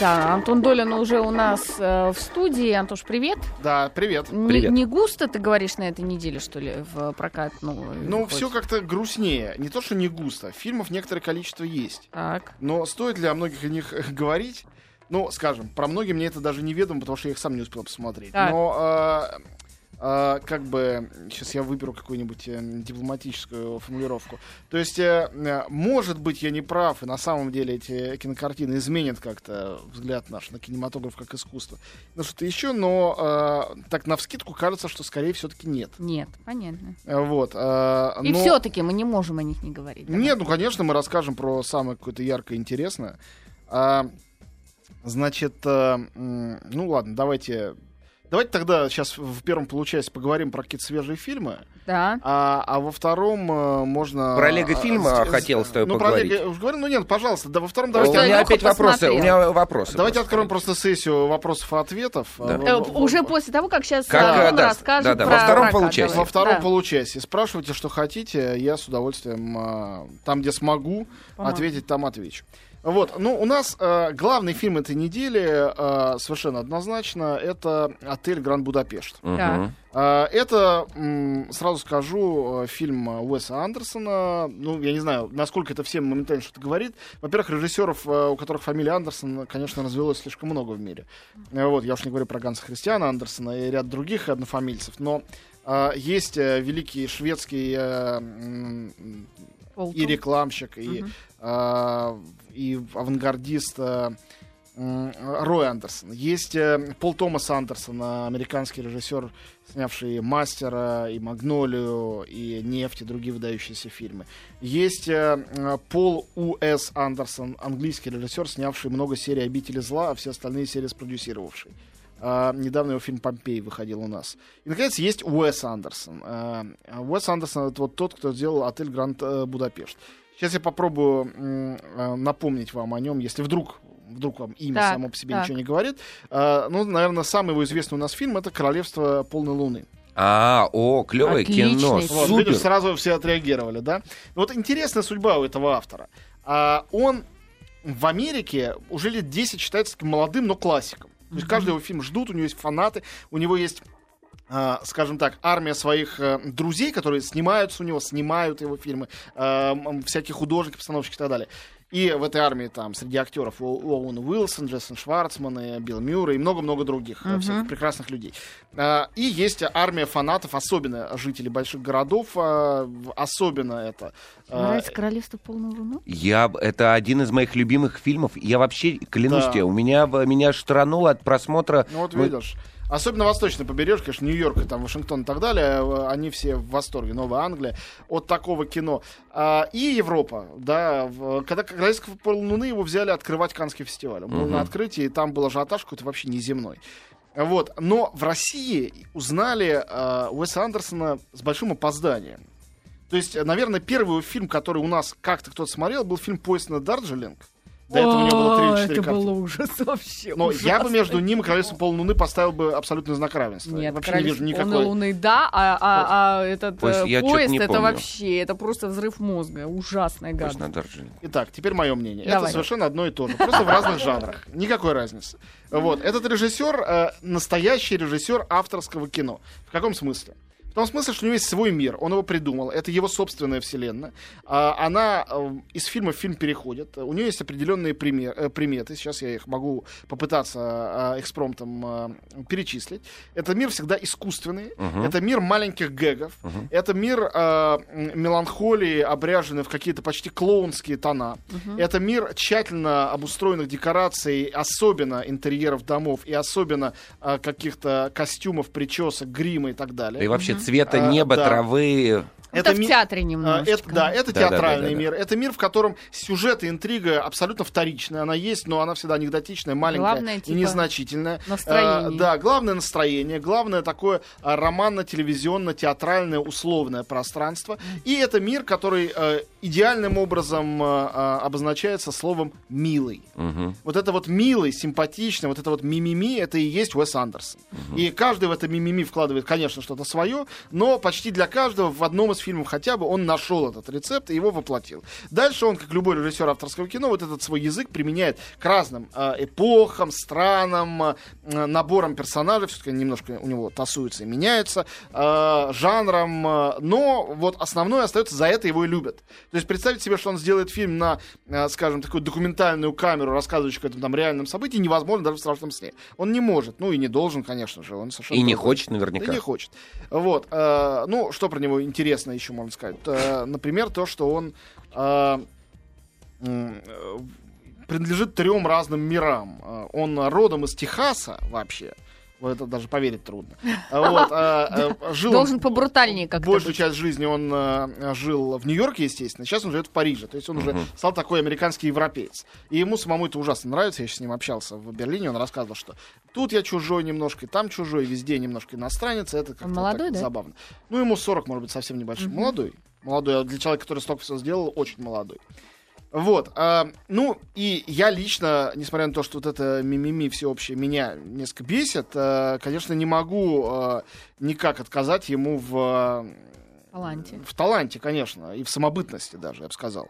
Да, Антон Долин уже у нас э, в студии. Антош, привет. Да, привет. Не, Привет. не густо, ты говоришь, на этой неделе, что ли, в прокат? Ну, Ну, все как-то грустнее. Не то, что не густо. Фильмов некоторое количество есть. Так. Но стоит ли о многих из них говорить? Ну, скажем, про многие мне это даже неведомо, потому что я их сам не успел посмотреть. Так. Но э, э, как бы сейчас я выберу какую-нибудь э, дипломатическую формулировку. То есть, э, э, может быть, я не прав, и на самом деле эти кинокартины изменят как-то взгляд наш на кинематограф как искусство. Ну, что-то еще, но э, так на вскидку кажется, что скорее все-таки нет. Нет, понятно. Вот. э, И но- все-таки мы не можем о них не говорить. давай. Нет, ну, конечно, мы расскажем про самое какое-то яркое и интересное. А, значит, э, ну ладно, давайте... Давайте тогда сейчас в первом получасе поговорим про какие-то свежие фильмы, Да. а, а во втором э, можно... Про Лего э, фильма хотел с тобой ну, поговорить. Про Лего, говорю, ну нет, пожалуйста, да, во втором У давайте... меня Леха опять вопросы. У меня вопросы. Давайте просто. откроем просто сессию вопросов и ответов. Да. Э, Э, в- в- уже после того, как сейчас Как, Антон да, расскажет да, да, про во втором получасе. Во втором Да. получасе. Спрашивайте, что хотите. Я с удовольствием э, там, где смогу, Помогу. ответить, там отвечу. Вот, ну, у нас э, главный фильм этой недели э, совершенно однозначно это «Отель Гранд Будапешт». Так. Э, это, м, сразу скажу, э, фильм Уэса Андерсона. Ну, я не знаю, насколько это всем моментально что-то говорит. Во-первых, режиссеров, э, у которых фамилия Андерсон, конечно, развелось слишком много в мире. Э, Вот, я уж не говорю про Ганса Христиана Андерсона и ряд других однофамильцев, но э, есть великий шведский э, Полтон. и рекламщик, и, Мгм. э, и авангардист э, Рой Андерсон. Есть э, Пол Томас Андерсон, э, американский режиссер, снявший «Мастера» и «Магнолию», и «Нефть» и другие выдающиеся фильмы. Есть э, э, Пол У.С. Андерсон, английский режиссер, снявший много серий «Обители зла», а все остальные серии спродюсировавший. А, недавно его фильм «Помпей» выходил у нас. И, наконец, есть Уэс Андерсон. А, Уэс Андерсон — это вот тот, кто сделал «Отель Гранд э, Будапешт». Сейчас я попробую м, э, напомнить вам о нем, если вдруг вдруг вам имя Так, само по себе так. ничего не говорит. А, ну, наверное, самый его известный у нас фильм — это «Королевство полной луны». А, о, клевое кино. Вот, Супер. видишь, сразу все отреагировали, да? Вот интересная судьба у этого автора. А, он в Америке уже лет 10 считается таким молодым, но классиком. То есть каждый его фильм ждут, у него есть фанаты, у него есть а, скажем так, армия своих э, друзей, которые снимаются у него, снимают его фильмы, м, всякие художники, постановщики и так далее. И в этой армии там среди актеров Оуэн Уилсон, Джейсон Шварцман, и Билл Мюррей и много-много других э, всяких прекрасных людей. А, И есть армия фанатов, особенно жителей больших городов, в- особенно это. Нравится «Королевство полной луны»? Я, это один из моих любимых фильмов. Я вообще, клянусь Да. тебе, у меня, меня штрануло от просмотра. Ну вот Мы- видишь. Особенно восточное побережье, конечно, Нью-Йорк, и там Вашингтон и так далее, э, они все в восторге, Новая Англия, от такого кино. А, и Европа, да, в- когда «Королевство полнолуны» его взяли открывать Каннский фестиваль. Он был Мгм. на открытии, и там был ажиотаж какой-то вообще неземной. Вот. Но в России узнали э, Уэса Андерсона с большим опозданием. То есть, э, наверное, первый фильм, который у нас как-то кто-то смотрел, был фильм «Поезд на Дарджилинг». До этого у него было 3 или 4 это было ужас вообще. Но я бы между ним и «Королевством полнолуны» поставил бы абсолютный знак равенства. Нет, Вообще не вижу «Королевство никакой... луны, да, а, а- а этот Поезд, э, поезд, это помню. вообще, это просто взрыв мозга, ужасная гадость. Итак, теперь мое мнение. Давай. Это совершенно одно и то же, просто в разных жанрах. Никакой разницы. Вот. Этот режиссер э, настоящий режиссер авторского кино. В каком смысле? В том смысле, что у него есть свой мир, он его придумал, это его собственная вселенная. А, она э, из фильма в фильм переходит, у нее есть определенные пример- э, приметы, сейчас я их могу попытаться э, экспромтом э, перечислить. Это мир всегда искусственный, Мгм. это мир маленьких гэгов, Мгм. это мир меланхолии, обряженный в какие-то почти клоунские тона. Это мир тщательно обустроенных декораций, особенно интерьеров домов и особенно каких-то костюмов, причесок, грима и так далее. И вообще цвета А, неба, да. травы. Это, в ми- театре а, немножечко. Это, да, это Да, театральный да, да, да. мир. Это мир, в котором сюжет и интрига абсолютно вторичная. Она есть, но она всегда анекдотичная, маленькая Главное, и типа, незначительная. настроение. А, да, главное настроение, главное такое а, романно-телевизионно-театральное условное пространство. И это мир, который э, идеальным образом э, обозначается словом «милый». Мгм. Вот это вот милый, симпатичный, вот это вот мимими, это и есть Уэс Андерсон. И каждый в это мимими вкладывает, конечно, что-то свое, но почти для каждого в одном из с фильмом хотя бы он нашел этот рецепт и его воплотил. Дальше он, как любой режиссер авторского кино, вот этот свой язык применяет к разным э, эпохам, странам, э, наборам персонажей, все-таки немножко у него тасуются и меняются, э, жанром, э, но вот основное остается, за это его и любят. То есть представить себе, что он сделает фильм на, э, скажем, такую документальную камеру, рассказывающую о этом там реальном событии, невозможно даже в страшном сне. Он не может, ну и не должен, конечно же, он совершенно... И не хочет наверняка. Да не хочет. Вот. э, ну, что про него интересно еще можно сказать? Э, например, то, что он э, э, принадлежит трем разным мирам. Он родом из Техаса вообще. В это даже поверить трудно. А Вот, э, э, жил он- Должен побрутальнее как-то Большую быть. часть жизни он э, жил в Нью-Йорке, естественно. Сейчас он живет в Париже. То есть он уже стал такой американский европеец. И ему самому это ужасно нравится. Я сейчас с ним общался в Берлине. Он рассказывал, что тут я чужой немножко, и там чужой, везде немножко иностранец. Это как-то Он молодой, так да? забавно. Ну, ему 40, может быть, совсем небольшой. Молодой. Молодой. А Для человека, который столько всего сделал, очень молодой. Вот. а, ну, и я лично, несмотря на то, что вот это мимими всеобщее меня несколько бесит, а, конечно, не могу а, никак отказать ему в, Таланте. в таланте, конечно, и в самобытности даже, я бы сказал.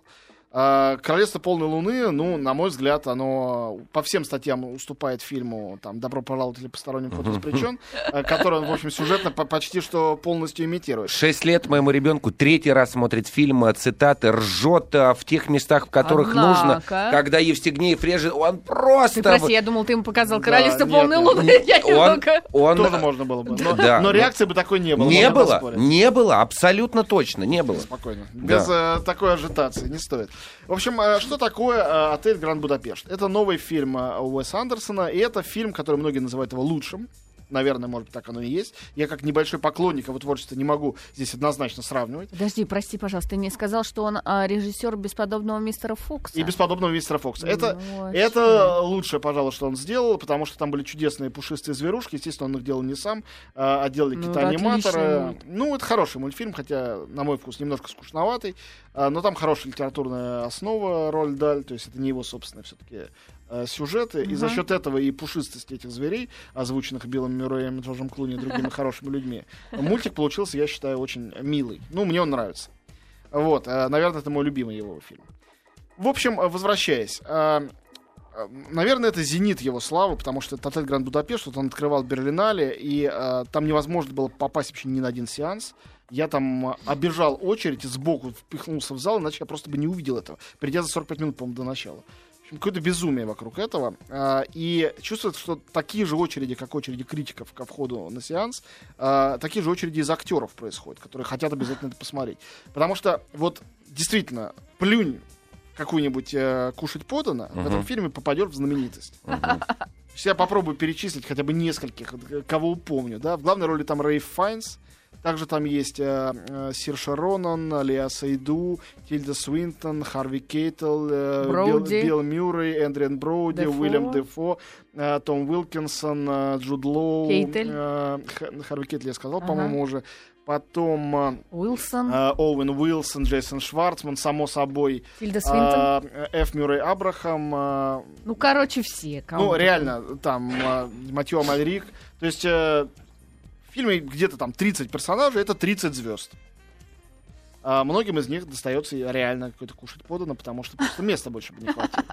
А, Королевство полной луны, ну, на мой взгляд, оно по всем статьям уступает фильму там Добро пожаловать или посторонним вход воспрещен, а, который он, в общем, сюжетно по- почти что полностью имитирует. Шесть лет моему ребенку третий раз смотрит фильм, э, цитаты, ржет э, в тех местах, в которых нужно. Однако. Когда Евстигнеев режет, он просто... Ты прости, я думал, ты ему показал Да, королевство нет, полной нет. луны. Я Он, немного... он- Тоже можно было бы. Но, Да, но реакции бы такой не было. не было, не было, абсолютно точно, не было. Спокойно. Да. Без э, такой ажитации не стоит. В общем, э, что такое э, отель Гранд Будапешт? Это новый фильм э, Уэса Андерсона, и это фильм, который многие называют его лучшим. Наверное, может быть, так оно и есть. Я как небольшой поклонник его творчества не могу здесь однозначно сравнивать. Подожди, прости, пожалуйста, ты мне сказал, что он а, режиссер бесподобного мистера Фокса. И бесподобного мистера Фокса. Это, это лучшее, пожалуй, что он сделал, потому что там были чудесные пушистые зверушки. Естественно, он их делал не сам, а а делали Ну, какие-то аниматоры. Ну, это хороший мультфильм, хотя, на мой вкус, немножко скучноватый. А, Но там хорошая литературная основа, роль Даль, то есть это не его собственные все-таки сюжеты. И за счет этого и пушистости этих зверей, озвученных Биллом Мюрреем, Джорджем Клуни и другими хорошими людьми, мультик получился, я считаю, очень милый. Ну, мне он нравится. Вот, э, наверное, это мой любимый его фильм. В общем, э, возвращаясь. э, э, Наверное, это зенит его славы, потому что это отель Гранд Будапешт, вот он открывал Берлинале, и э, там невозможно было попасть вообще ни на один сеанс. Я там э, обежал очередь сбоку впихнулся в зал, иначе я просто бы не увидел этого, придя за 45 минут, по-моему, до начала. Какое-то безумие вокруг этого. А, И чувствуется, что такие же очереди, как очереди критиков ко входу на сеанс, а, такие же очереди из актеров происходят, которые хотят обязательно это посмотреть. Потому что вот действительно, плюнь какую-нибудь э, кушать подано, в этом фильме попадет в знаменитость. Сейчас я попробую перечислить хотя бы нескольких, кого помню. Да? В главной роли там Рейф Файнс. Также там есть э, э, Сирша Ронан, Леа Сейду, Тильда Свинтон, Харви Кейтл, э, Билл, Броуди. Билл Мюррей, Эдриан Броуди, Дефо. Уиллем Дефо, э, Том Уилкинсон, э, Джуд Лоу. Кейтель. э, Х- Харви Кейтл я сказал, Ага. по-моему, уже. Потом э, Уилсон, э, Оуэн Уилсон, Джейсон Шварцман, само собой. Тильда Свинтон. э, Ф. Мюррей Абрахам, э, ну, короче, все. кому ну, реально, там э, Матьё Амальрик. То есть э, в фильме где-то там 30 персонажей, это 30 звезд. А многим из них достается реально какой-то кушать подано, потому что просто места больше бы не хватило.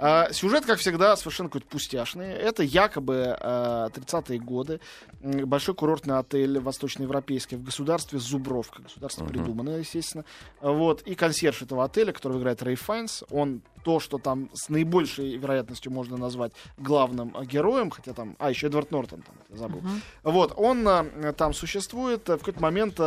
А, сюжет, как всегда, совершенно какой-то пустяшный. Это якобы э, 30-е годы. Большой курортный отель восточноевропейский в государстве Зубровка. Государство придуманное, естественно. Вот. И консьерж этого отеля, который играет Рэй Файнс, он то, что там с наибольшей вероятностью можно назвать главным э, героем, хотя там... А, еще Эдвард Нортон, там, забыл. Вот, он э, там существует. Э, В какой-то момент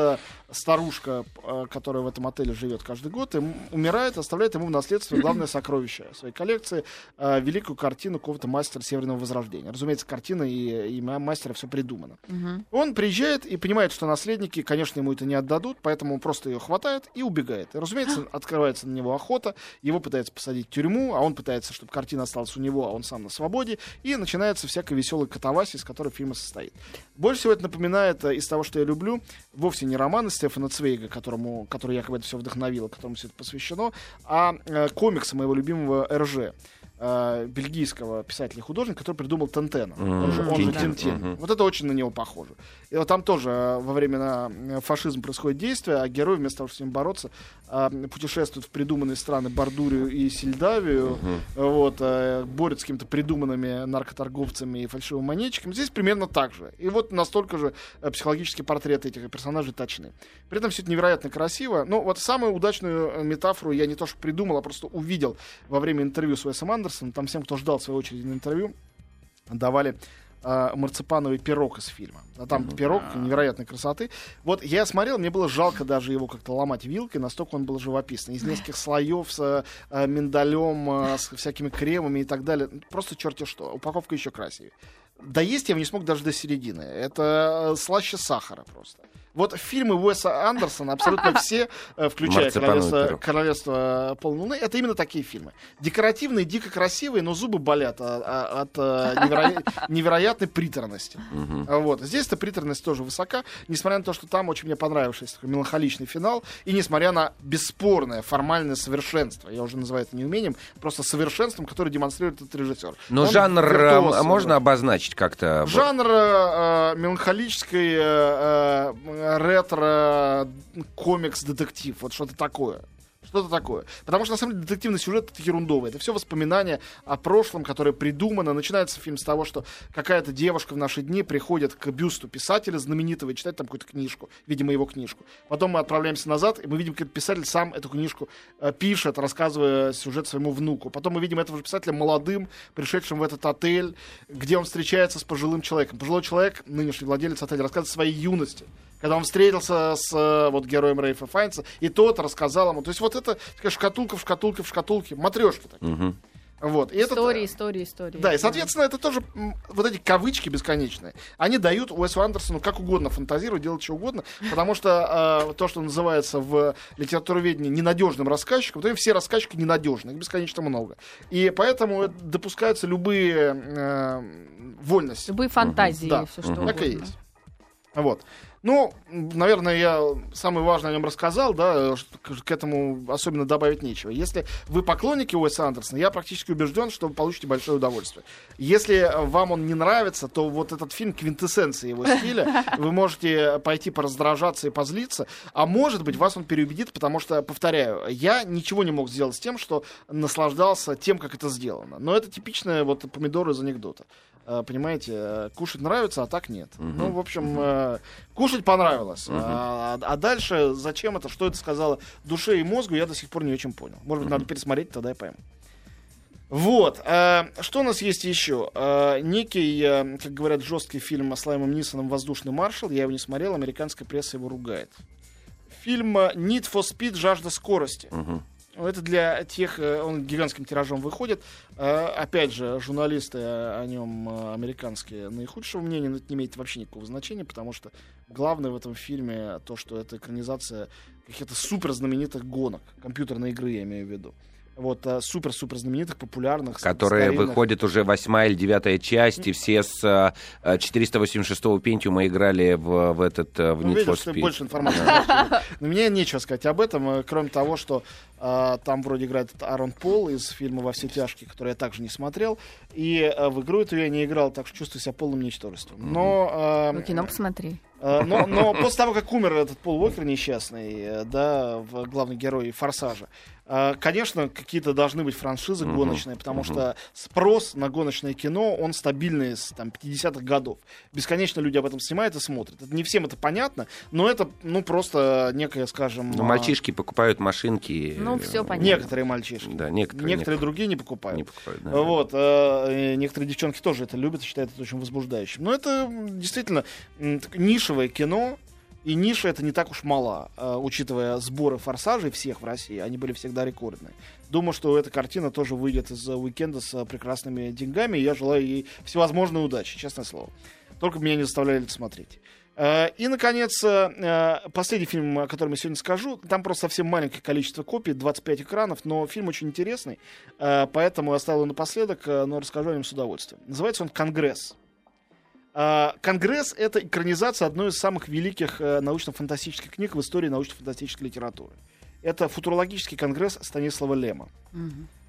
старушка, которая в этом отеле живет каждый год, им- умирает, оставляет ему в наследство главное сокровище своей коллекции, великую картину какого-то мастера Северного Возрождения. Разумеется, картина и имя мастера все придумано. Мгм. Он приезжает и понимает, что наследники, конечно, ему это не отдадут, поэтому он просто ее хватает и убегает. И, разумеется, открывается на него охота, его пытаются посадить тюрьму, а он пытается, чтобы картина осталась у него, а он сам на свободе, и начинается всякая веселая катавасия, из которой фильм и состоит. Больше всего это напоминает э, из того, что я люблю, вовсе не романы Стефана Цвейга, которому, который якобы это все вдохновило, которому все это посвящено, а э, комиксы моего любимого РЖ. э, бельгийского писателя и художника, который придумал Тентена. Мгм. Он же, он же. Тинтин. Мгм. Вот это очень на него похоже. И вот там тоже э, во времена э, фашизма происходит действие, а герой вместо того, чтобы с ним бороться, э, путешествует в придуманные страны Бардурию и Сельдавию, вот, э, борется с какими-то придуманными наркоторговцами и фальшивыми монетчиками. Здесь примерно так же. И вот настолько же психологические портреты этих персонажей точны. При этом все это невероятно красиво. Ну, вот самую удачную метафору я не то что придумал, а просто увидел во время интервью с Уэсом Андерсоном. Там всем, кто ждал в свою очередь на интервью, давали э, марципановый пирог из фильма. А там пирог невероятной красоты. Вот я смотрел, мне было жалко даже его как-то ломать вилкой, настолько он был живописный. Из нескольких слоев с э, миндалем, э, с всякими кремами и так далее. Просто черти что. Упаковка еще красивее. Доесть я не смог даже до середины. Это слаще сахара просто. Вот фильмы Уэса Андерсона, абсолютно все, э, включая королевство, королевство полной луны, это именно такие фильмы. Декоративные, дико красивые, но зубы болят а- а- от, э, неверо- невероятной приторности. А Вот. Здесь эта приторность тоже высока, несмотря на то, что там очень мне понравился такой меланхоличный финал, и несмотря на бесспорное формальное совершенство. Я уже называю это не умением, просто совершенством, которое демонстрирует этот режиссер. Но Он жанр э, виртуоз можно обозначить как-то? Жанр э, э, меланхолической э, э, ретро комикс-детектив. Вот что-то такое. Что-то такое. Потому что, на самом деле, детективный сюжет это ерундовый. Это все воспоминания о прошлом, которое придумано. Начинается фильм с того, что какая-то девушка в наши дни приходит к бюсту писателя знаменитого и читает там какую-то книжку. Видимо, его книжку. Потом мы отправляемся назад, и мы видим, как писатель сам эту книжку э, пишет, рассказывая сюжет своему внуку. Потом мы видим этого же писателя молодым, пришедшим в этот отель, где он встречается с пожилым человеком. Пожилой человек, нынешний владелец отеля, рассказывает о своей юности когда он встретился с э, вот героем Рейфа Файнца, и тот рассказал ему. То есть вот это такая шкатулка в шкатулке в шкатулке, матрешки такие. Мгм. Вот. И Истории, истории, истории. да, и, соответственно, это тоже вот эти кавычки бесконечные. Они дают Уэсу Андерсону как угодно фантазировать, делать что угодно, потому что э, то, что называется в литературоведении ненадежным рассказчиком, то им все рассказчики ненадежны, их бесконечно много. И поэтому допускаются любые э, вольности. Любые фантазии, Да, все что Так и угодно. есть. Вот. Ну, наверное, я самое важное о нем рассказал, да, к- этому особенно добавить нечего. Если вы поклонники Уэса Андерсона, я практически убежден, что вы получите большое удовольствие. Если вам он не нравится, то вот этот фильм квинтэссенция его стиля, вы можете пойти пораздражаться и позлиться, а может быть, вас он переубедит, потому что, повторяю, я ничего не мог сделать с тем, что наслаждался тем, как это сделано. Но это типичное вот помидоры из анекдота. Э, Понимаете, э, кушать нравится, а так нет. Ну, в общем, э, кушать понравилось. А, а дальше зачем это, что это сказала душе и мозгу, я до сих пор не очень понял. Может быть, надо пересмотреть, тогда я пойму. Вот. э, что у нас есть еще? Э, некий, э, как говорят, жесткий фильм с Лаймом Нисоном «Воздушный маршал». Я его не смотрел, американская пресса его ругает. Фильм «Need for Speed. Жажда скорости». Мгм. Ну, Это для тех, э, он гигантским тиражом выходит. Э, Опять же, журналисты о нем э, американские наихудшего мнения, но это не имеет вообще никакого значения, потому что главное в этом фильме то, что это экранизация каких-то супер знаменитых гонок, компьютерной игры, я имею в виду. Вот, э, супер-супер знаменитых, популярных. Которые старинных. выходят уже восьмая или девятая часть, и все с э, э, 486-го Пентиума играли в, в этот э, в Ну, Need видишь, for Speed. больше информации. Но мне нечего сказать об этом, э, кроме того, что э, там вроде играет этот Аарон Пол из фильма «Во все тяжкие», который я также не смотрел. И э, в игру эту я не играл, так что чувствую себя полным ничтожеством. Но, э, Ну, кино посмотри. но, но после того, как умер этот Пол Уокер несчастный, э, да, главный герой «Форсажа», конечно, какие-то должны быть франшизы Мгм. гоночные, потому Мгм. что спрос на гоночное кино, он стабильный с там, 50-х годов. Бесконечно люди об этом снимают и смотрят. Это, не всем это понятно, но это, ну, просто некая, скажем... Ну, а, мальчишки покупают машинки. Ну, э, всё понятно. Некоторые мальчишки. Да, некоторые. Некоторые другие не покупают. не покупают. да. Вот, э, некоторые девчонки тоже это любят и считают это очень возбуждающим. Но это действительно нишевое кино, и ниша это не так уж мала, э, учитывая сборы форсажей всех в России, они были всегда рекордные. Думаю, что эта картина тоже выйдет из уикенда с э, прекрасными деньгами, и я желаю ей всевозможной удачи, честное слово. Только меня не заставляли это смотреть. Э, И, наконец, э, последний фильм, о котором я сегодня скажу. Там просто совсем маленькое количество копий, 25 экранов, но фильм очень интересный, э, поэтому я оставил его напоследок, э, но расскажу о нем с удовольствием. Называется он «Конгресс». Э, «Конгресс» — это экранизация одной из самых великих э, научно-фантастических книг в истории научно-фантастической литературы. Это футурологический конгресс Станислава Лема.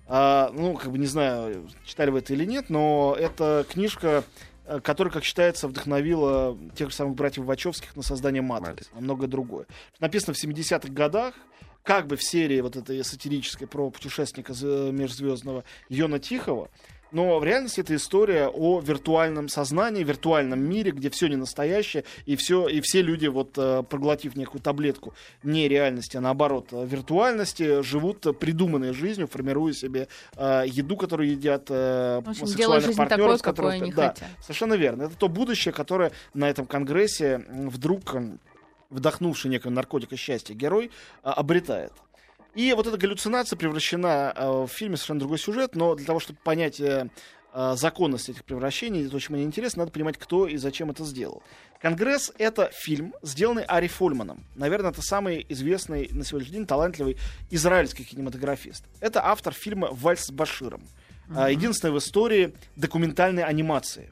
А, ну, как бы не знаю, читали вы это или нет, но это книжка, э, которая, как считается, вдохновила тех же самых братьев Вачовских на создание «Матрицы», на многое другое. Написано в 70-х годах, как бы в серии вот этой сатирической про путешественника з- межзвездного Йона Тихого, но в реальности это история о виртуальном сознании, виртуальном мире, где все не настоящее, и, все, и все люди, вот э, проглотив некую таблетку не реальности, а наоборот э, виртуальности, живут э, придуманной жизнью, формируя себе э, еду, которую едят э, общем, сексуальных партнеров, такой, с какой они да, хотят. Совершенно верно. Это то будущее, которое на этом конгрессе вдруг вдохнувший некое наркотика счастья герой а, обретает. И вот эта галлюцинация превращена а, в фильме совершенно другой сюжет, но для того, чтобы понять э, а, законность этих превращений, это очень мне интересно, надо понимать, кто и зачем это сделал. «Конгресс» — это фильм, сделанный Ари Фольманом. Наверное, это самый известный на сегодняшний день талантливый израильский кинематографист. Это автор фильма «Вальс с Баширом». А, Единственная в истории документальной анимации.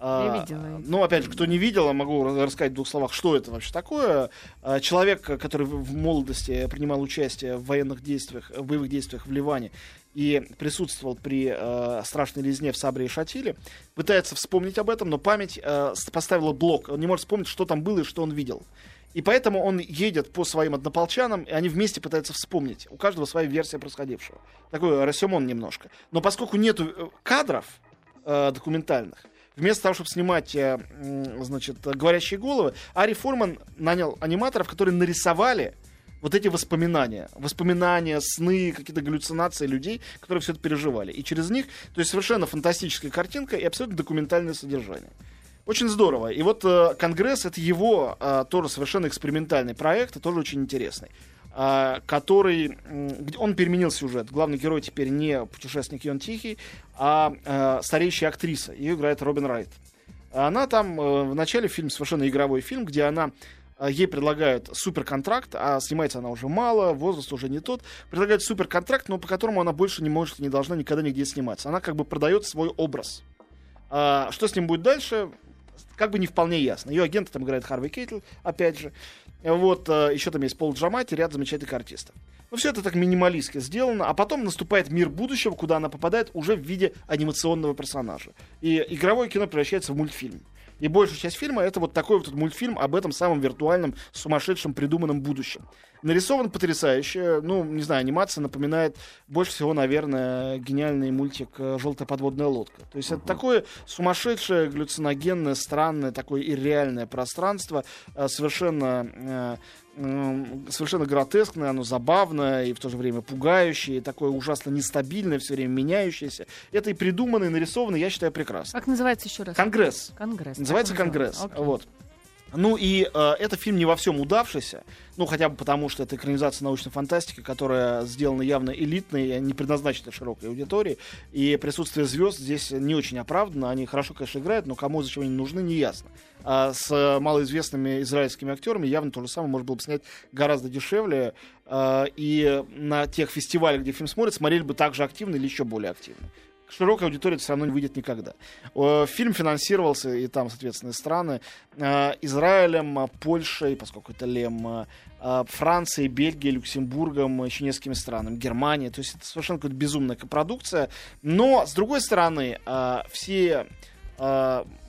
А, Я видела это. Ну, опять же, кто не видел, могу ра- рассказать в двух словах, что это вообще такое. А, Человек, который в молодости принимал участие в военных действиях, в боевых действиях в Ливане и присутствовал при э, страшной резне в Сабре и Шатиле, пытается вспомнить об этом, но память э, поставила блок. Он не может вспомнить, что там было и что он видел. И поэтому он едет по своим однополчанам, и они вместе пытаются вспомнить. У каждого своя версия происходившего. Такой рассемон немножко. Но поскольку нету э, кадров э, документальных, вместо того, чтобы снимать, э, значит, говорящие головы, Ари Форман нанял аниматоров, которые нарисовали вот эти воспоминания. Воспоминания, сны, какие-то галлюцинации людей, которые все это переживали. И через них, то есть совершенно фантастическая картинка и абсолютно документальное содержание. Очень здорово. И вот э, Конгресс это его э, тоже совершенно экспериментальный проект, и тоже очень интересный. А, который... Он переменил сюжет. Главный герой теперь не путешественник Йон Тихий, а э, стареющая актриса. Ее играет Робин Райт. Она там э, в начале фильма совершенно игровой фильм, где она э, ей предлагают суперконтракт, а снимается она уже мало, возраст уже не тот. Предлагают суперконтракт, но по которому она больше не может, не должна никогда нигде сниматься. Она как бы продает свой образ. А, что с ним будет дальше, как бы не вполне ясно. Ее агент там играет Харви Кейтл, опять же. Вот, э, еще там есть Пол Джамати, ряд замечательных артистов. Ну, все это так минималистски сделано, а потом наступает мир будущего, куда она попадает уже в виде анимационного персонажа. И игровое кино превращается в мультфильм. И большая часть фильма это вот такой вот мультфильм об этом самом виртуальном, сумасшедшем, придуманном будущем. Нарисован потрясающе. Ну, не знаю, анимация напоминает больше всего, наверное, гениальный мультик э, «Желтая подводная лодка». То есть это такое сумасшедшее, галлюциногенное, странное, такое ирреальное пространство, э, совершенно э, совершенно гротескное, оно забавное и в то же время пугающее, такое ужасно нестабильное, все время меняющееся. Это и придумано, и нарисовано, я считаю, прекрасно. Как называется еще раз? Конгресс. Конгресс. Называется Конгресс. Окей. Вот. Ну и э, это фильм не во всем удавшийся, ну хотя бы потому, что это экранизация научной фантастики, которая сделана явно элитной, не предназначена широкой аудитории, и присутствие звезд здесь не очень оправдано, они хорошо, конечно, играют, но кому зачем они нужны, не ясно. А с малоизвестными израильскими актерами явно то же самое можно было бы снять гораздо дешевле, э, и на тех фестивалях, где фильм смотрят, смотрели бы так же активно или еще более активно широкая аудитория все равно не выйдет никогда. Фильм финансировался, и там, соответственно, страны, э, Израилем, Польшей, поскольку это Лем, Францией, Бельгией, Люксембургом, еще несколькими странами, Германией. То есть это совершенно какая-то безумная продукция. Но, с другой стороны, все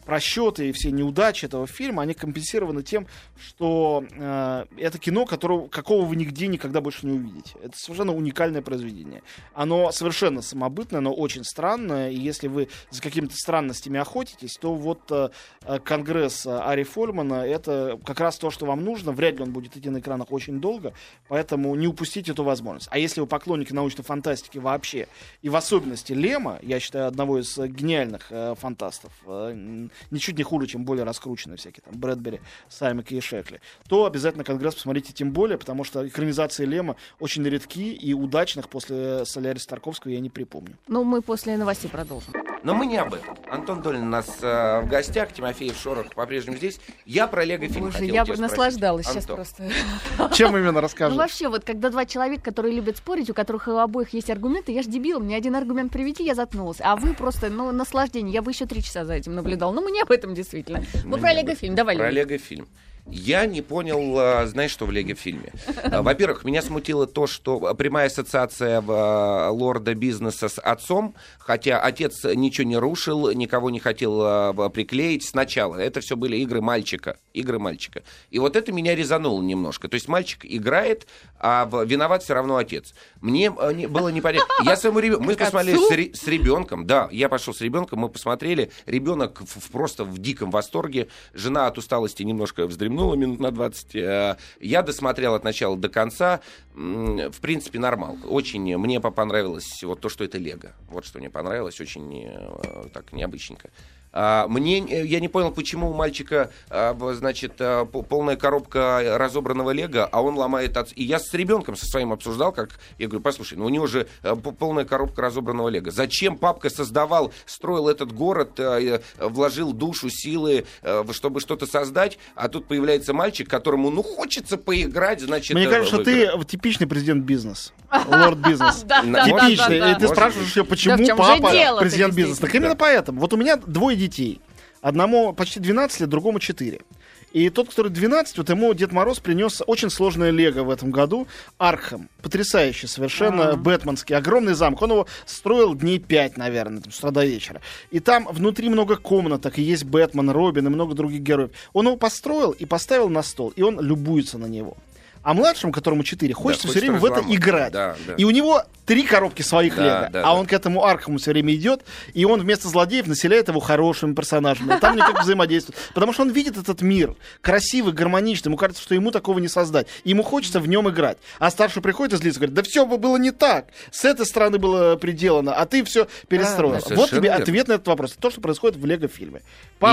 просчеты и все неудачи этого фильма, они компенсированы тем, что э, это кино, которого, какого вы нигде никогда больше не увидите. Это совершенно уникальное произведение. Оно совершенно самобытное, но очень странное, и если вы за какими-то странностями охотитесь, то вот э, э, Конгресс э, Ари Фольмана это как раз то, что вам нужно. Вряд ли он будет идти на экранах очень долго, поэтому не упустите эту возможность. А если вы поклонники научной фантастики вообще, и в особенности Лема, я считаю, одного из э, гениальных э, фантастов, э, ничуть не хуже, чем более раскрученные всякие там Брэдбери, Саймик и Шекли, то обязательно Конгресс посмотрите тем более, потому что экранизации Лема очень редки и удачных после Соляриса Тарковского я не припомню. Ну, мы после новостей продолжим. Но мы не об этом. Антон Долин у нас э, в гостях, Тимофеев Шорох по-прежнему здесь. Я про Лего-фильм Боже, хотел я бы наслаждалась сейчас Антон, просто. Чем именно Ну, расскажешь? вообще, вот когда два человека, которые любят спорить, у которых у обоих есть аргументы, я ж дебил, мне один аргумент приведи, я заткнулась. А вы просто, ну, наслаждение. Я бы еще три часа за этим наблюдал. Но мы не об этом действительно. Мы Мы про Лего-фильм. Давай, Про. Лего-фильм. Я не понял, а, знаешь, что в Лего фильме. А, Во-первых, меня смутило то, что прямая ассоциация а, лорда бизнеса с отцом, хотя отец ничего не рушил, никого не хотел а, приклеить сначала. Это все были игры мальчика. Игры мальчика. И вот это меня резануло немножко. То есть мальчик играет, а виноват все равно отец. Мне а, не- было непонятно. Я своему ребенку... Мы посмотрели с, с ребенком, да, я пошел с ребенком, мы посмотрели, ребенок просто в диком восторге, жена от усталости немножко вздремнула минут на 20, э, я досмотрел от начала до конца, в принципе, нормал. Очень мне по- понравилось вот то, что это Лего. Вот что мне понравилось, очень э, так необычненько. А, Мне, э, я не понял, почему у мальчика, а, значит, а, по- полная коробка разобранного лего, а он ломает... от- И я с ребенком со своим обсуждал, как... Я говорю, послушай, ну у него же э, полная коробка разобранного лего. Зачем папка создавал, строил этот город, э, вложил душу, силы, чтобы что-то создать, а тут появляется мальчик, которому, ну, хочется поиграть, значит... Мне кажется, что ты типичный президент бизнес. Лорд бизнес. Типичный. И ты спрашиваешь ее, почему папа президент бизнеса. Так именно поэтому. Вот у меня двое детей. Одному почти 12 лет, другому 4. И тот, который 12, вот ему Дед Мороз принес очень сложное лего в этом году. Архам. Потрясающий совершенно, А. бэтменский. Огромный замок. Он его строил дней 5, наверное, там, с утра до вечера. И там внутри много комнаток, и есть Бэтмен, Робин и много других героев. Он его построил и поставил на стол, и он любуется на него. А младшему, которому 4, хочется все хочется время в это играть. Да, да. И у него три коробки своих Да, лего. да, а да. он к этому Архаму все время идет, и он вместо злодеев населяет его хорошими персонажами. И Там никак взаимодействует. Потому что он видит этот мир красивый, гармоничный. Ему кажется, что ему такого не создать. Ему хочется в нем играть. А старший приходит и злится, говорит, да все было не так. С этой стороны было приделано, а ты все перестроил. да, вот тебе верно. ответ на этот вопрос. То, что происходит в Лего-фильме.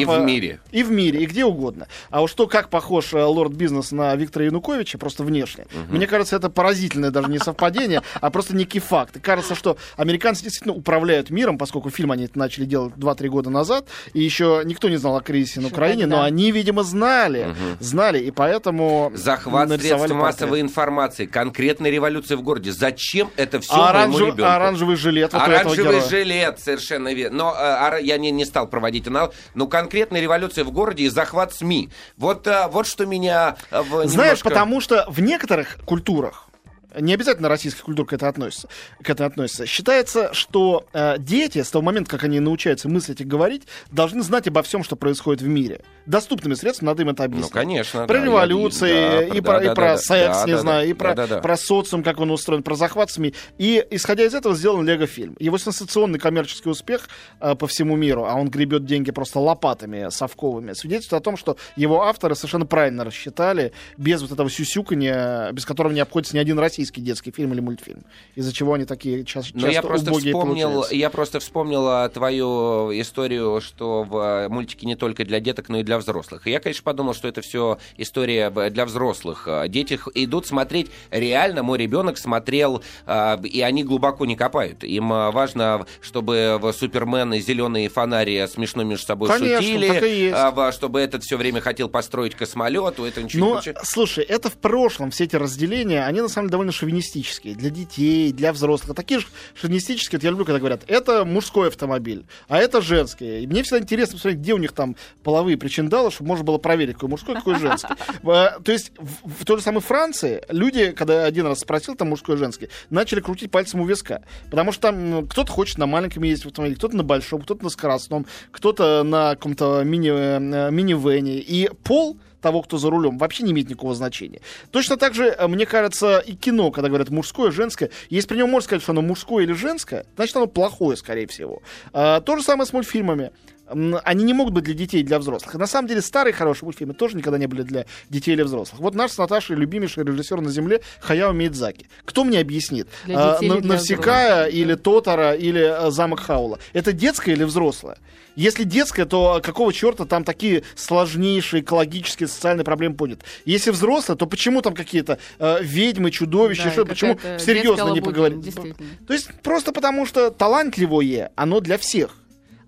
И в мире. И в мире, и где угодно. А уж то, как похож э, лорд бизнес на Виктора Януковича, просто внешне. Мне кажется, это поразительное даже не совпадение, а просто некий факт. И кажется, что американцы действительно управляют миром, поскольку фильм они это начали делать 2-3 года назад, и еще никто не знал о кризисе на Украине, но они, видимо, знали, знали, и поэтому Захват средств массовой информации, конкретная революция в городе. Зачем это все А моему оранжев- ребенку? оранжевый жилет вот Оранжевый жилет, совершенно верно. Но э, я не, не стал проводить аналог. Но конкретная революция в городе и захват СМИ. Вот, э, вот что меня э, в Знаешь, немножко- потому что в некоторых культурах, не обязательно российская культура к этому относится, к этому относится. Считается, что э, дети с того момента, как они научаются мыслить и говорить, должны знать обо всем, что происходит в мире. Доступными средствами надо им это объяснить. Ну, конечно. Про да, революции, и, да, про, да, и да, про да, секс, да, не да, знаю, да, и про, да, да, да. про социум, как он устроен, про захват СМИ. И исходя из этого сделан Лего-фильм. Его сенсационный коммерческий успех э, по всему миру, а он гребет деньги просто лопатами совковыми, свидетельствует о том, что его авторы совершенно правильно рассчитали, без вот этого сюсюканья, без которого не обходится ни один российский детский фильм или мультфильм. Из-за чего они такие ча- часто Но Ну, я просто вспомнил, получаются. я просто вспомнил а, твою историю, что в а, мультике не только для деток, но и для взрослых. И я, конечно, подумал, что это все история для взрослых. А, Дети идут смотреть. Реально, мой ребенок смотрел, и они глубоко не копают. Им важно, чтобы в Супермен и зеленые фонари смешно между собой Конечно, шутили, чтобы этот все время хотел построить космолет, у этого ничего не Ну, получается. слушай, это в прошлом, все эти разделения, они на самом деле довольно шовинистические. Для детей, для взрослых. Такие же шовинистические, вот я люблю, когда говорят, это мужской автомобиль, а это женский. И мне всегда интересно посмотреть, где у них там половые причиндалы, чтобы можно было проверить, какой мужской, какой женский. Э, То есть в той же самой Франции люди, когда один раз спросил, там мужской женский, начали крутить пальцем у виска. Потому что там ну, кто-то хочет на маленьком ездить в автомобиле, кто-то на большом, кто-то на скоростном, кто-то на каком-то э, минивэне. И пол того, кто за рулем, вообще не имеет никакого значения. Точно так же, э, мне кажется, и кино, когда говорят мужское, женское, если при нем можно сказать, что оно мужское или женское, значит оно плохое, скорее всего. А, то же самое с мультфильмами. Они не могут быть для детей и для взрослых. И на самом деле старые хорошие мультфильмы тоже никогда не были для детей или взрослых. Вот наш с Наташей любимейший режиссер на земле Хаяо Миядзаки. Кто мне объяснит? А, Навсекая или Тотара или э, Замок Хаула. Это детское или взрослое? Если детское, то какого черта там такие сложнейшие экологические, социальные проблемы подняты? Если взрослое, то почему там какие-то э, ведьмы, чудовища, Да, что, почему серьезно не поговорить? То есть просто потому что талантливое, оно для всех.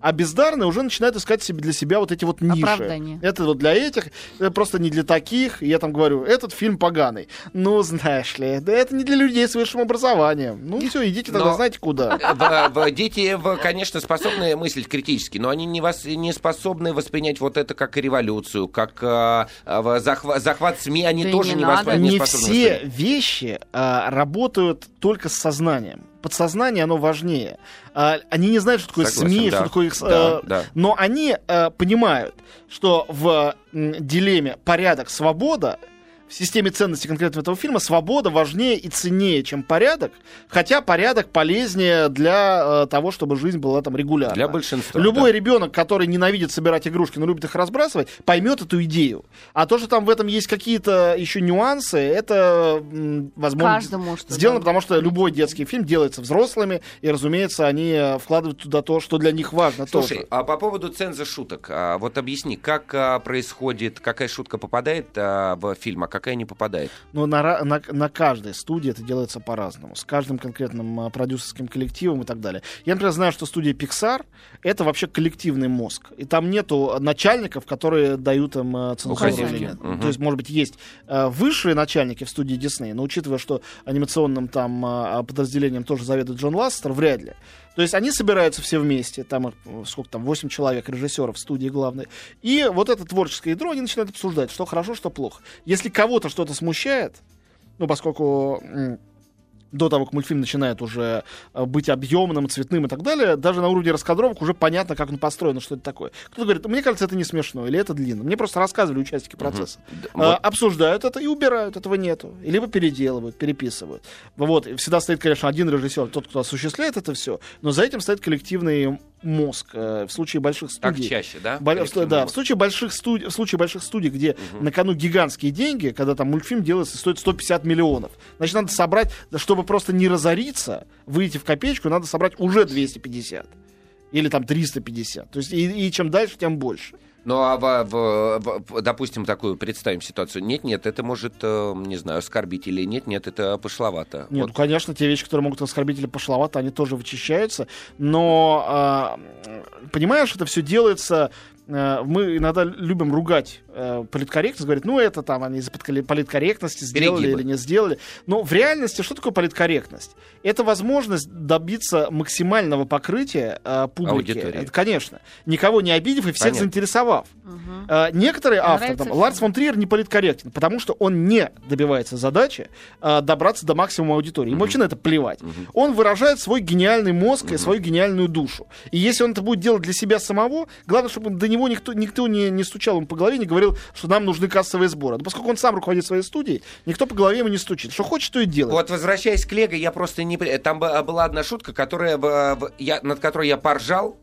А бездарные уже начинают искать себе для себя вот эти вот ниши. Оправдание. Это вот для этих, это просто не для таких. Я там говорю, этот фильм поганый. Ну, знаешь ли, да это не для людей с высшим образованием. Ну, все, идите тогда Но- знаете куда. В- в- дети, в- конечно, способны мыслить критически, но они не, вос- не способны воспринять вот это как революцию, как а, а, в- захва- захват СМИ, они Да тоже не не, воспри- не не способны все воспринять. вещи а, работают только с сознанием. Подсознание, оно важнее. А, они не знают, что такое Согласен, СМИ, да. что такое их... Да, э, да. Но они э, понимают, что в дилемме порядок-свобода в системе ценностей конкретно этого фильма свобода важнее и ценнее, чем порядок, хотя порядок полезнее для э, того, чтобы жизнь была там регулярна. Для большинства. Любой да. ребенок, который ненавидит собирать игрушки, но любит их разбрасывать, поймет эту идею. А то, что там в этом есть какие-то еще нюансы, это, возможно, Каждому что сделано, да. потому что любой детский фильм делается взрослыми, и, разумеется, они э, вкладывают туда то, что для них важно Слушай, тоже. а по поводу ценза шуток, а, вот объясни, как а, происходит, какая шутка попадает а, в фильм, а какая не попадает? Но на, на, на каждой студии это делается по-разному, с каждым конкретным а, продюсерским коллективом и так далее. Я, например, знаю, что студия Pixar — это вообще коллективный мозг. И там нету начальников, которые дают им а, цензуру Указания. или нет. Мгм. То есть, может быть, есть а, высшие начальники в студии Disney, но учитывая, что анимационным там подразделением тоже заведует Джон Ластер, вряд ли. То есть они собираются все вместе, там э, сколько там, 8 человек, режиссеров в студии главной. И вот это творческое ядро они начинают обсуждать, что хорошо, что плохо. Если кого-то что-то смущает, ну, поскольку до того, как мультфильм начинает уже э, быть объемным, цветным и так далее, даже на уровне раскадровок уже понятно, как он построен, что это такое. Кто-то говорит, мне кажется, это не смешно, или это длинно. Мне просто рассказывали участники процесса. Д- А, вот обсуждают это и убирают, этого нету. И Либо переделывают, переписывают. Вот, всегда стоит, конечно, один режиссер, тот, кто осуществляет это все, но за этим стоит коллективный мозг. Э, В случае больших так студий. чаще, да? Бо- да, в случае больших студий, в случае больших студий, где на кону гигантские деньги, когда там мультфильм делается, стоит 150 миллионов. Значит, надо собрать, чтобы просто не разориться, выйти в копеечку, надо собрать уже 250. Или там 350. То есть, и, и чем дальше, тем больше. Ну, а в- в- в- допустим, такую представим ситуацию. Нет-нет, это может, э, не знаю, оскорбить или нет-нет, это пошловато. Нет, Вот ну, конечно, те вещи, которые могут оскорбить или пошловато, они тоже вычищаются. Но, м, понимаешь, это все делается... э, Мы иногда любим ругать э, политкорректность, говорит, ну это там они из-за политкорректности сделали Перегибы. или не сделали. Но в реальности что такое политкорректность? Это возможность добиться максимального покрытия э, публики. Аудитории. Это, конечно. Никого не обидев и всех Понятно. заинтересовав. Мгм. Э, Некоторые авторы, там. Ларс фон Триер не политкорректен, потому что он не добивается задачи э, добраться до максимума аудитории. Ему Мгм. вообще на это плевать. Мгм. Он выражает свой гениальный мозг и Мгм. свою гениальную душу. И если он это будет делать для себя самого, главное, чтобы до него никто, никто не, не стучал ему по голове, не говорил, что нам нужны кассовые сборы. Но поскольку он сам руководит своей студией, никто по голове ему не стучит. Что хочет, то и делает. Вот возвращаясь к Лего, я просто не... Там б- была одна шутка, которая, в- я, над которой я поржал,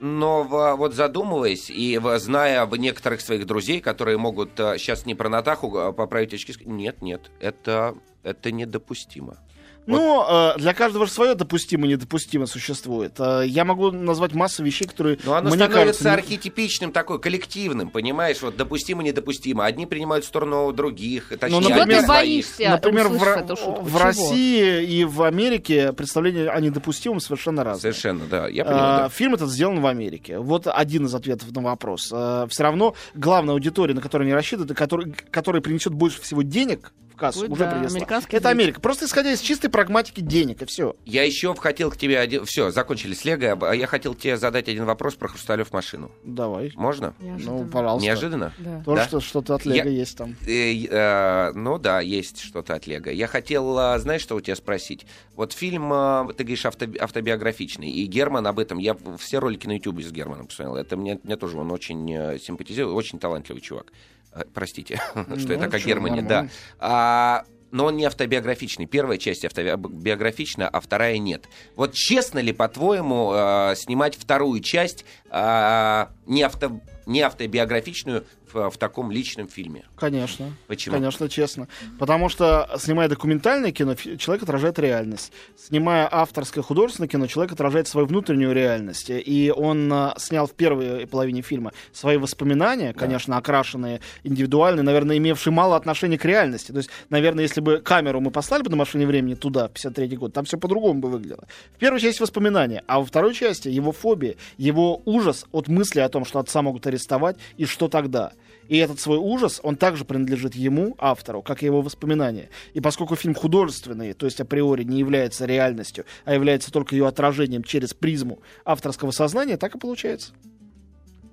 но в- вот задумываясь и зная в некоторых своих друзей, которые могут сейчас не про Натаху а поправить очки, нет, нет, это, это недопустимо. Но э, для каждого же свое допустимо и недопустимо существует. Э, я могу назвать массу вещей, которые Но оно мне становится кажутся... не- архетипичным, такой коллективным, понимаешь? Вот допустимо, недопустимо. Одни принимают сторону других, точнее, Ну, Чего например, ты своих. боишься, Например, в, эту шутку? в Чего? России и в Америке представления о недопустимом совершенно разные. Совершенно, да. Я А, понимаю, да. Фильм этот сделан в Америке. Вот один из ответов на вопрос. Все равно главная аудитория, на которую они рассчитывают, и который, которая принесет больше всего денег в кассу, Будет, уже да, принесла. американский Это. Америка. Просто исходя из чистой прагматики денег, и все. Я еще хотел к тебе один... Все, закончили с Лего. А Я хотел тебе задать один вопрос про хрусталев машину. Давай. Можно? Неожиданно. Ну, пожалуйста. Неожиданно? Да. Тоже Да? что- что-то от Лего Я- есть там. Э, э, ну да, есть что-то от Лего. Я хотел, а, знаешь, что у тебя спросить? Вот фильм, а, ты говоришь, авто- автобиографичный, и Герман об этом, я все ролики на Ютубе с Германом посмотрел, это мне, мне тоже он очень э, симпатизирует, очень талантливый чувак. Э, Простите, что я Ну, так о чё, Германе, да. А, но он не автобиографичный. Первая часть автобиографична, а вторая нет. Вот честно ли, по-твоему, э, снимать вторую часть, а, не, авто, не автобиографичную в, в таком личном фильме. Конечно. Почему? Конечно, честно. Потому что, снимая документальное кино, человек отражает реальность. Снимая авторское художественное кино, человек отражает свою внутреннюю реальность. И он а, снял в первой половине фильма свои воспоминания, конечно, окрашенные, индивидуальные, наверное, имевшие мало отношения к реальности. То есть, наверное, если бы камеру мы послали бы на машине времени туда, в 53 год, там все по-другому бы выглядело. В первой части воспоминания, а во второй части его фобия, его ужас от мысли о том, что отца могут арестовать, и что тогда. И этот свой ужас, он также принадлежит ему, автору, как и его воспоминания. И поскольку фильм художественный, то есть априори не является реальностью, а является только ее отражением через призму авторского сознания, так и получается.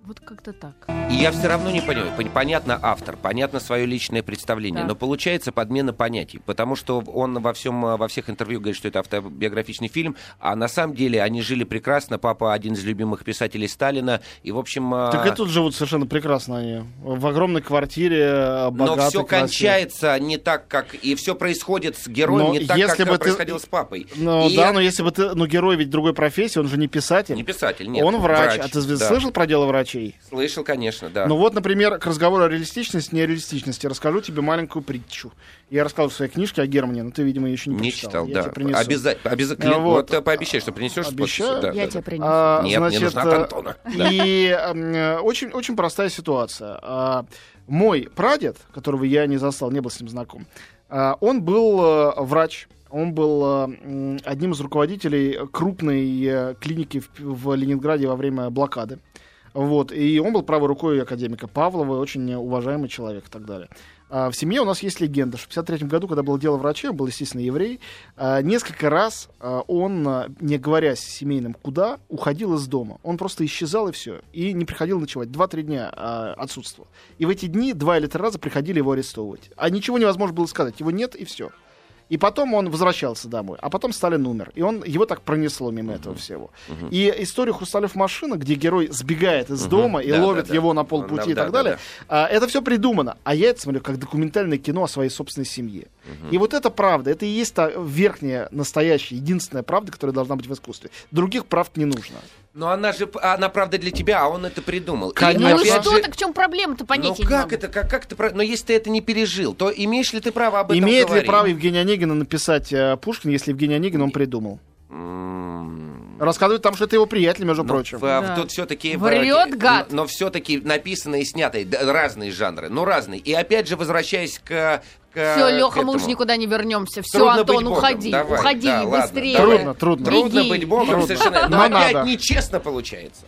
Вот как-то так. И я все равно не понимаю. Пон- Понятно автор, понятно свое личное представление, Так. но получается подмена понятий, потому что он во всем, во всех интервью говорит, что это автобиографичный фильм, а на самом деле они жили прекрасно. Папа один из любимых писателей Сталина, и в общем. э, Так и тут живут совершенно прекрасно они. В огромной квартире, э, но все кончается не так, как и все происходит с героем Но не так, если как бы э, ты- происходило с папой. Ну И да, но если бы ты... Ну герой ведь другой профессии, он же не писатель. не писатель, нет. он врач. А ты да. слышал про дело врачей? Слышал, конечно, да. Ну вот, например, к разговору о реалистичности, нереалистичности расскажу тебе маленькую притчу. Я рассказывал в своей книжке о Германе, но ты, видимо, ее еще не, не прочитал. читал, Я да. тебе принесу. Обязательно. Обяза... А, вот. Вот, пообещай, что принесешь. Обещаю. Да, Я да, тебе да. принесу. А, Нет, мне значит, нужна от э, Антона. Да. И э, очень, очень простая ситуация. А, Мой прадед, которого я не застал, не был с ним знаком, а, он был э, врач. Он был одним из руководителей крупной клиники в, в Ленинграде во время блокады. Вот. И он был правой рукой академика Павлова, очень уважаемый человек и так далее. А, В семье у нас есть легенда. что В 1953 году, когда было дело врачей, он был, естественно, еврей, а, несколько раз а, он, не говоря с семейным куда, уходил из дома. Он просто исчезал и все. И не приходил ночевать. Два-три дня отсутствовал. И в эти дни два или три раза приходили его арестовывать. А ничего невозможно было сказать. Его нет и все. И потом он возвращался домой. А потом Сталин умер. И он, его так пронесло мимо этого всего. И историю «Хрусталев машина», где герой сбегает из дома и Да, ловит да, да. его на полпути Да, и так да, да, далее, а, это все придумано. А я это смотрю как документальное кино о своей собственной семье. И вот это правда. Это и есть та верхняя, настоящая, единственная правда, которая должна быть в искусстве. Других правд не нужно. Но она же, она правда для тебя, а он это придумал. Конечно. Ну, ну что, же- так в чем проблема-то, понять Ну как это, как, как ты, но если ты это не пережил, то имеешь ли ты право об этом Имеет ли говорить? право Евгений Онегин написать э, Пушкин, если Евгений Онегин он придумал? М, Рассказывает там, что это его приятель, между ну, прочим. в- а, Да. Тут все-таки... Врет, гад. Но, все-таки написано и снято разные жанры, ну разные. И опять же, возвращаясь к... к Все, Леха, мы этому. уж никуда не вернемся. Все, Трудно Антон, уходи. Давай, уходи, да, ладно, быстрее. давай. Трудно, трудно. Трудно Беги. быть богом, Трудно. совершенно. Но, Но опять надо. нечестно получается.